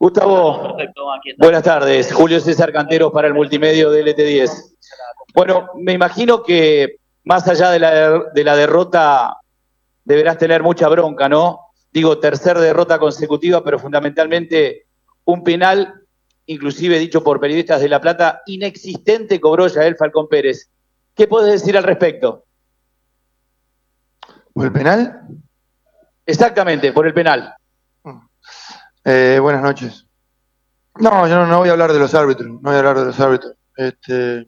Gustavo, buenas tardes. Julio César Cantero para el multimedio de LT10. Bueno, me imagino que más allá de la, de la derrota deberás tener mucha bronca, ¿no? Digo, tercer derrota consecutiva, pero fundamentalmente un penal, inclusive dicho por periodistas de La Plata, inexistente cobró el Falcón Pérez. ¿Qué puedes decir al respecto? ¿Por el penal? Exactamente, por el penal. Eh, buenas noches. No, yo no, voy a hablar de los árbitros, no voy a hablar de los árbitros. Este,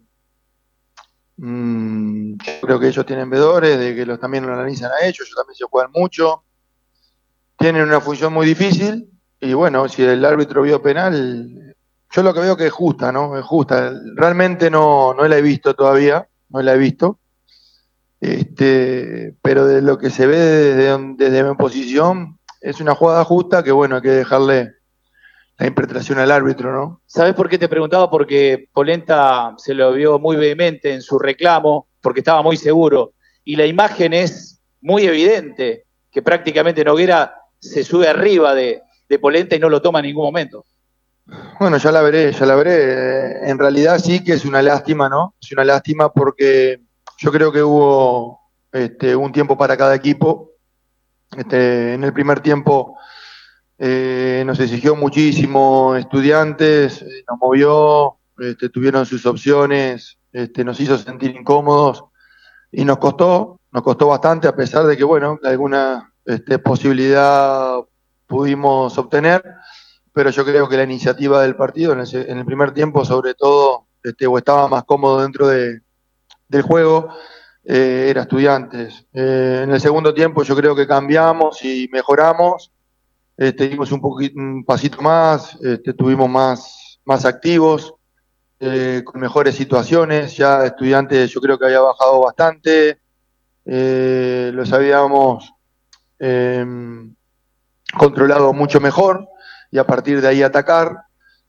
mm, creo que ellos tienen vedores, de que los, también lo analizan a ellos, ellos también se juegan mucho. Tienen una función muy difícil y bueno, si el árbitro vio penal, yo lo que veo que es justa, ¿no? Es justa. Realmente no, no la he visto todavía, no la he visto. Este, pero de lo que se ve desde, desde mi posición, es una jugada justa que bueno, hay que dejarle la interpretación al árbitro, ¿no? ¿Sabes por qué te preguntaba? Porque Polenta se lo vio muy vehemente en su reclamo, porque estaba muy seguro. Y la imagen es muy evidente, que prácticamente Noguera se sube arriba de, de Polenta y no lo toma en ningún momento. Bueno, ya la veré, ya la veré. En realidad sí que es una lástima, ¿no? Es una lástima porque yo creo que hubo este, un tiempo para cada equipo. Este, en el primer tiempo eh, nos exigió muchísimo estudiantes, eh, nos movió, este, tuvieron sus opciones, este, nos hizo sentir incómodos y nos costó, nos costó bastante a pesar de que, bueno, alguna este, posibilidad pudimos obtener, pero yo creo que la iniciativa del partido en el, primer tiempo, sobre todo, este, o estaba más cómodo dentro de, del juego eh, era estudiantes. Eh, en el segundo tiempo yo creo que cambiamos y mejoramos. Este, dimos un, un pasito más, este, estuvimos más, más activos, eh, con mejores situaciones. Ya estudiantes yo creo que había bajado bastante. los habíamos em, controlado mucho mejor y a partir de ahí atacar.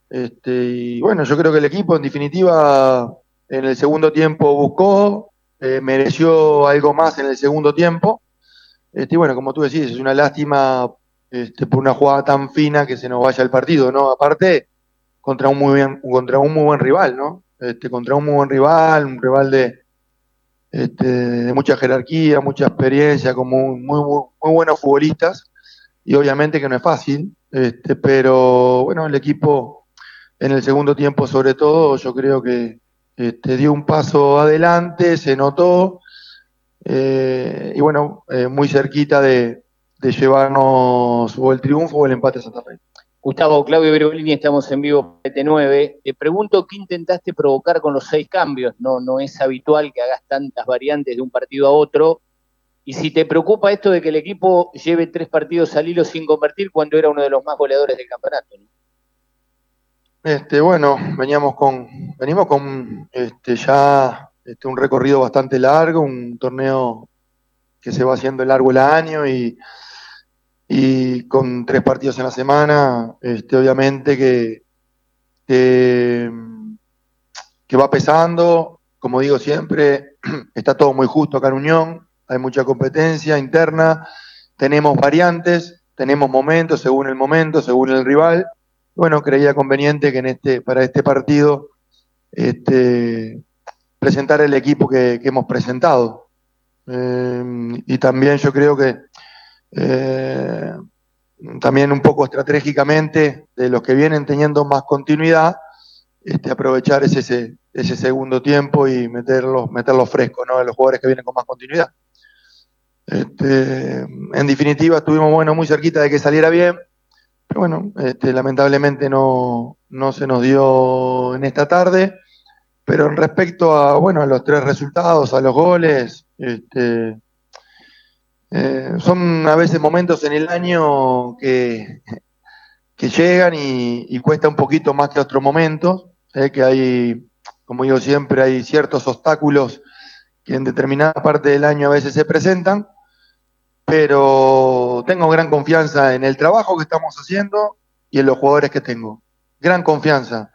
Este, y bueno, yo creo que el equipo en definitiva en el segundo tiempo buscó, eh, mereció algo más en el segundo tiempo. Este, bueno, como tú decís, es una lástima este, por una jugada tan fina que se nos vaya el partido, ¿no? Aparte, contra un muy bien, contra un muy buen rival, ¿no? Este, contra un muy buen rival, un rival de, este, de mucha jerarquía, mucha experiencia, como muy, muy, muy, buenos futbolistas, y obviamente que no es fácil, este, pero bueno, el equipo en el segundo tiempo sobre todo, yo creo que, este, dio un paso adelante, se notó, eh, y bueno, eh, muy cerquita de, llevarnos o el triunfo o el empate a Santa Fe. Gustavo Claudio Bergolini, estamos en vivo T9. Te pregunto qué intentaste provocar con los seis cambios. No, no es habitual que hagas tantas variantes de un partido a otro. Y si te preocupa esto de que el equipo lleve tres partidos al hilo sin convertir cuando era uno de los más goleadores del campeonato. ¿no? Este, bueno, veníamos con, venimos con este, ya este, un recorrido bastante largo, un torneo que se va haciendo largo el año y, y con tres partidos en la semana, este, obviamente que, que, que va pesando, como digo siempre, está todo muy justo acá en Unión, hay mucha competencia interna, tenemos variantes, tenemos momentos según el momento, según el rival bueno, creía conveniente que en este, para este partido este, presentar el equipo que, hemos presentado. Eh, y también yo creo que eh, también un poco estratégicamente de los que vienen teniendo más continuidad, este, aprovechar ese, ese, segundo tiempo y meterlos, meterlos frescos, ¿no? De los jugadores que vienen con más continuidad. Este, en definitiva, estuvimos bueno, muy cerquita de que saliera bien. Bueno, este, lamentablemente no, se nos dio en esta tarde. Pero en respecto a, bueno, a los tres resultados, a los goles, este, eh, son a veces momentos en el año que, que llegan y, cuesta un poquito más que otros momentos, eh, que hay, como digo siempre, hay ciertos obstáculos que en determinada parte del año a veces se presentan pero tengo gran confianza en el trabajo que estamos haciendo y en los jugadores que tengo. Gran confianza.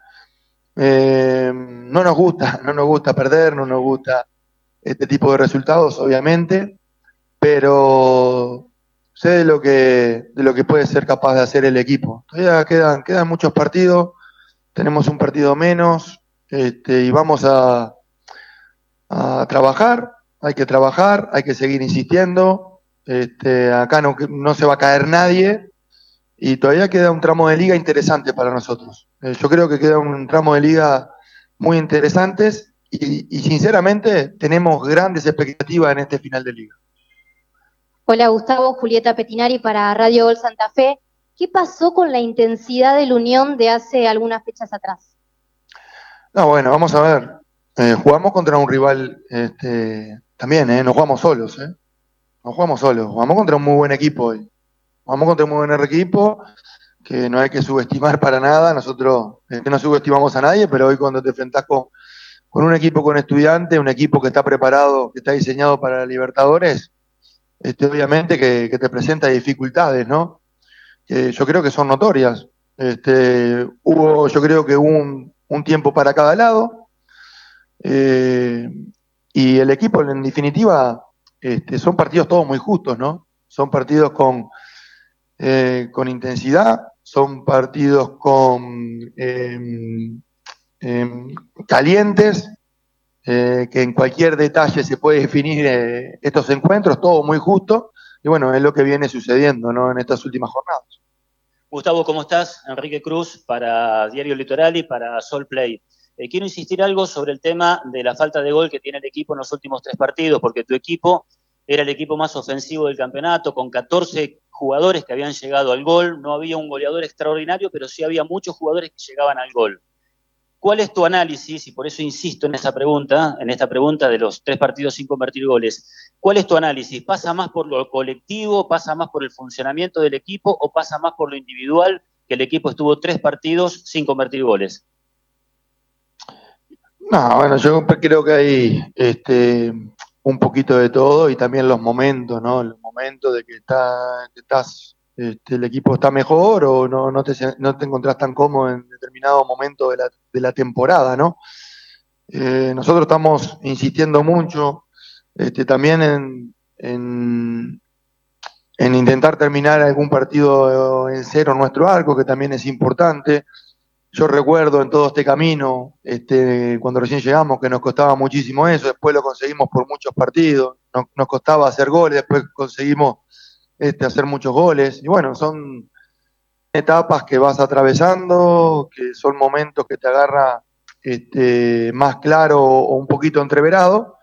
Eh, no nos gusta, no nos gusta perder, no nos gusta este tipo de resultados, obviamente, pero sé de lo que, de lo que puede ser capaz de hacer el equipo. Todavía quedan, quedan muchos partidos, tenemos un partido menos, este, y vamos a, a trabajar, hay que trabajar, hay que seguir insistiendo, este, acá no, no se va a caer nadie, y todavía queda un tramo de liga interesante para nosotros. Eh, yo creo que queda un tramo de liga muy interesantes y, y, sinceramente tenemos grandes expectativas en este final de liga. Hola Gustavo, Julieta Petinari para Radio Gol Santa Fe. ¿Qué pasó con la intensidad de la Unión de hace algunas fechas atrás? No, bueno, vamos a ver. Eh, jugamos contra un rival este, también, ¿eh? No jugamos solos, ¿eh? No jugamos solos. Jugamos contra un muy buen equipo hoy. Jugamos contra un muy buen equipo que no hay que subestimar para nada. Nosotros que no subestimamos a nadie, pero hoy cuando te enfrentás con, un equipo con estudiantes, un equipo que está preparado, que está diseñado para Libertadores, este, obviamente que, te presenta dificultades, ¿no? Que yo creo que son notorias. Este, hubo, yo creo que hubo un, un tiempo para cada lado. Eh, y el equipo, en definitiva, este, son partidos todos muy justos, ¿no? Son partidos con, eh, con intensidad, son partidos con eh, calientes, eh, que en cualquier detalle se puede definir eh, estos encuentros, todo muy justo, y bueno, es lo que viene sucediendo ¿no? en estas últimas jornadas. Gustavo, ¿cómo estás? Enrique Cruz para Diario Litoral y para Sol Play. Quiero insistir algo sobre el tema de la falta de gol que tiene el equipo en los últimos tres partidos, porque tu equipo era el equipo más ofensivo del campeonato, con 14 jugadores que habían llegado al gol. No había un goleador extraordinario, pero sí había muchos jugadores que llegaban al gol. ¿Cuál es tu análisis? Y por eso insisto en esa pregunta, en esta pregunta de los tres partidos sin convertir goles. ¿Cuál es tu análisis? ¿Pasa más por lo colectivo, pasa más por el funcionamiento del equipo o pasa más por lo individual que el equipo estuvo tres partidos sin convertir goles? No, bueno, yo creo que hay este, un poquito de todo y también los momentos, ¿no? Los momentos de que, está, estás este, el equipo está mejor o no, no, te, no te encontrás tan cómodo en determinado momento de la, de la temporada, ¿no? Eh, nosotros estamos insistiendo mucho este, también en, en, en, intentar terminar algún partido en cero en nuestro arco, que también es importante. Yo recuerdo en todo este camino, este, cuando recién llegamos, que nos costaba muchísimo eso, después lo conseguimos por muchos partidos, nos, nos costaba hacer goles, después conseguimos este, hacer muchos goles. Y bueno, son etapas que vas atravesando, que son momentos que te agarra este, más claro o un poquito entreverado.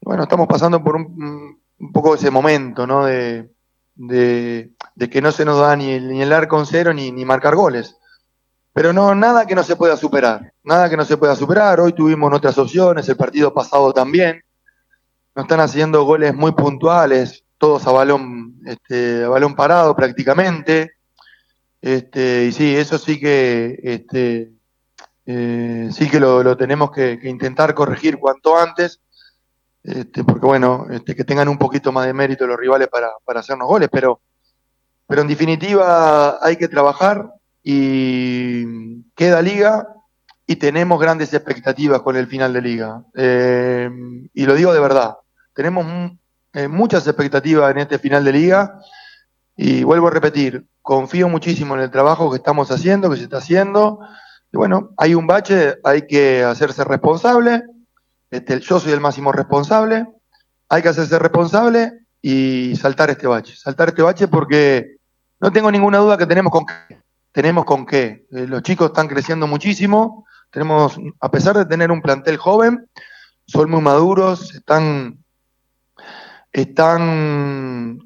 bueno, estamos pasando por un, un poco ese momento, ¿no? De, de, que no se nos da ni ni el arco en cero ni, ni marcar goles. Pero no, nada que no se pueda superar, nada que no se pueda superar. Hoy tuvimos otras opciones, el partido pasado también. Nos están haciendo goles muy puntuales, todos a balón, este, a balón parado prácticamente. Este, y sí, eso sí que, este, eh, sí que lo, lo tenemos que, intentar corregir cuanto antes, este, porque bueno, este, que tengan un poquito más de mérito los rivales para, para hacernos goles, pero, pero en definitiva hay que trabajar y queda liga y tenemos grandes expectativas con el final de liga. Eh, y lo digo de verdad, tenemos eh, muchas expectativas en este final de liga y vuelvo a repetir, confío muchísimo en el trabajo que estamos haciendo, que se está haciendo. Y bueno, hay un bache, hay que hacerse responsable. Este, yo soy el máximo responsable. Hay que hacerse responsable y saltar este bache. Saltar este bache porque no tengo ninguna duda que tenemos con qué. Tenemos con qué. Eh, los chicos están creciendo muchísimo. Tenemos, a pesar de tener un plantel joven, son muy maduros, están están,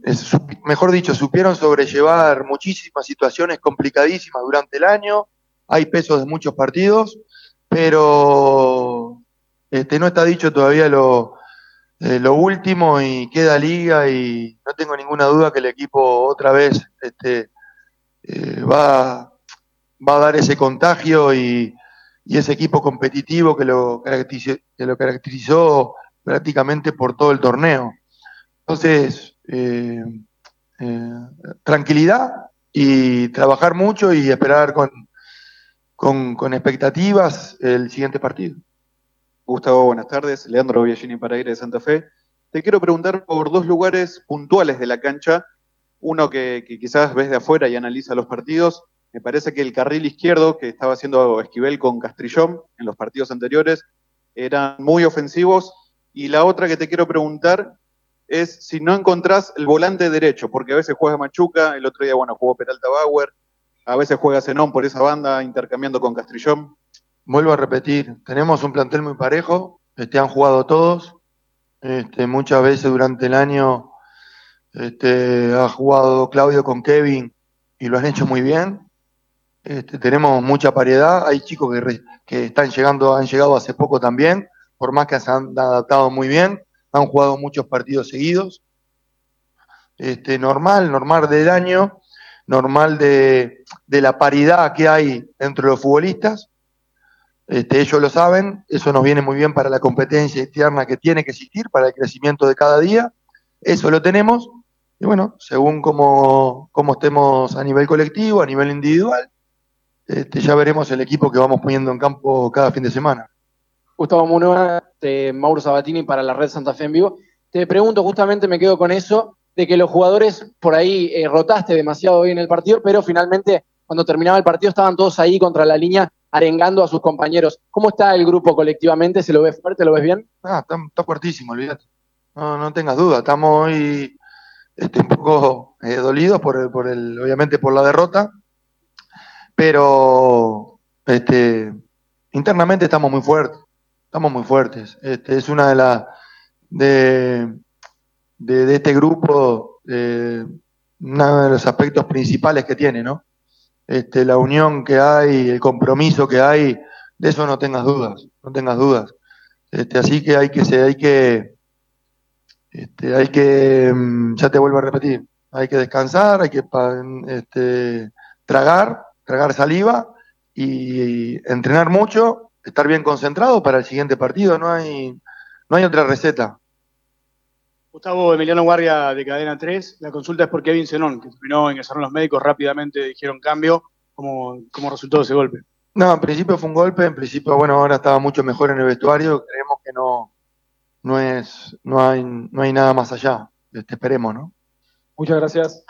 mejor dicho, supieron sobrellevar muchísimas situaciones complicadísimas durante el año. Hay pesos de muchos partidos, pero este, no está dicho todavía lo, eh, lo último y queda liga y no tengo ninguna duda que el equipo otra vez este, eh, va, va a dar ese contagio y, y ese equipo competitivo que lo, que lo caracterizó prácticamente por todo el torneo. Entonces, eh, eh, tranquilidad y trabajar mucho y esperar con, con, expectativas el siguiente partido. Gustavo, buenas tardes. Leandro Biagini para ir de Santa Fe. Te quiero preguntar por dos lugares puntuales de la cancha Uno que, quizás ves de afuera y analiza los partidos, me parece que el carril izquierdo que estaba haciendo Esquivel con Castrillón en los partidos anteriores eran muy ofensivos. Y la otra que te quiero preguntar es si no encontrás el volante derecho, porque a veces juega Machuca, el otro día, bueno, jugó Peralta Bauer, a veces juega Zenón por esa banda, intercambiando con Castrillón. Vuelvo a repetir, tenemos un plantel muy parejo, este, han jugado todos, este, muchas veces durante el año este, ha jugado Claudio con Kevin y lo han hecho muy bien. Este, tenemos mucha variedad, hay chicos que, están llegando, han llegado hace poco también, por más que se han adaptado muy bien, han jugado muchos partidos seguidos. Este, normal, normal del año, normal de, de la paridad que hay entre los futbolistas. Este, ellos lo saben, eso nos viene muy bien para la competencia externa que tiene que existir, para el crecimiento de cada día. Eso lo tenemos. Y bueno, según cómo, estemos a nivel colectivo, a nivel individual, este, ya veremos el equipo que vamos poniendo en campo cada fin de semana. Gustavo Munoa, de Mauro Sabatini para la Red Santa Fe en vivo. Te pregunto, justamente me quedo con eso, de que los jugadores por ahí eh, rotaste demasiado hoy en el partido, pero finalmente cuando terminaba el partido estaban todos ahí contra la línea arengando a sus compañeros. ¿Cómo está el grupo colectivamente? ¿Se lo ve fuerte? ¿Lo ves bien? Ah, está, fuertísimo, olvídate. No, no tengas duda. Estamos hoy este, un poco eh, dolidos por, por el, obviamente por la derrota, pero este, internamente estamos muy fuertes. Estamos muy fuertes. Este, es una de las de, de, este grupo, eh, uno de los aspectos principales que tiene, ¿no? este, la unión que hay, el compromiso que hay, de eso no tengas dudas, no tengas dudas. Este, así que hay que, hay que, este, hay que, mm, ya te vuelvo a repetir, hay que descansar, hay que este, tragar, tragar saliva y, entrenar mucho, estar bien concentrado para el siguiente partido, no hay, no hay otra receta. Gustavo Emiliano Guardia de Cadena 3. La consulta es por Kevin Zenón, que terminó ingresaron los médicos rápidamente, dijeron cambio. ¿Cómo, ¿Cómo resultó ese golpe? No, en principio fue un golpe, en principio, bueno, ahora estaba mucho mejor en el vestuario, creemos que no, no es, no hay, no hay nada más allá. Este, esperemos, ¿no? Muchas gracias.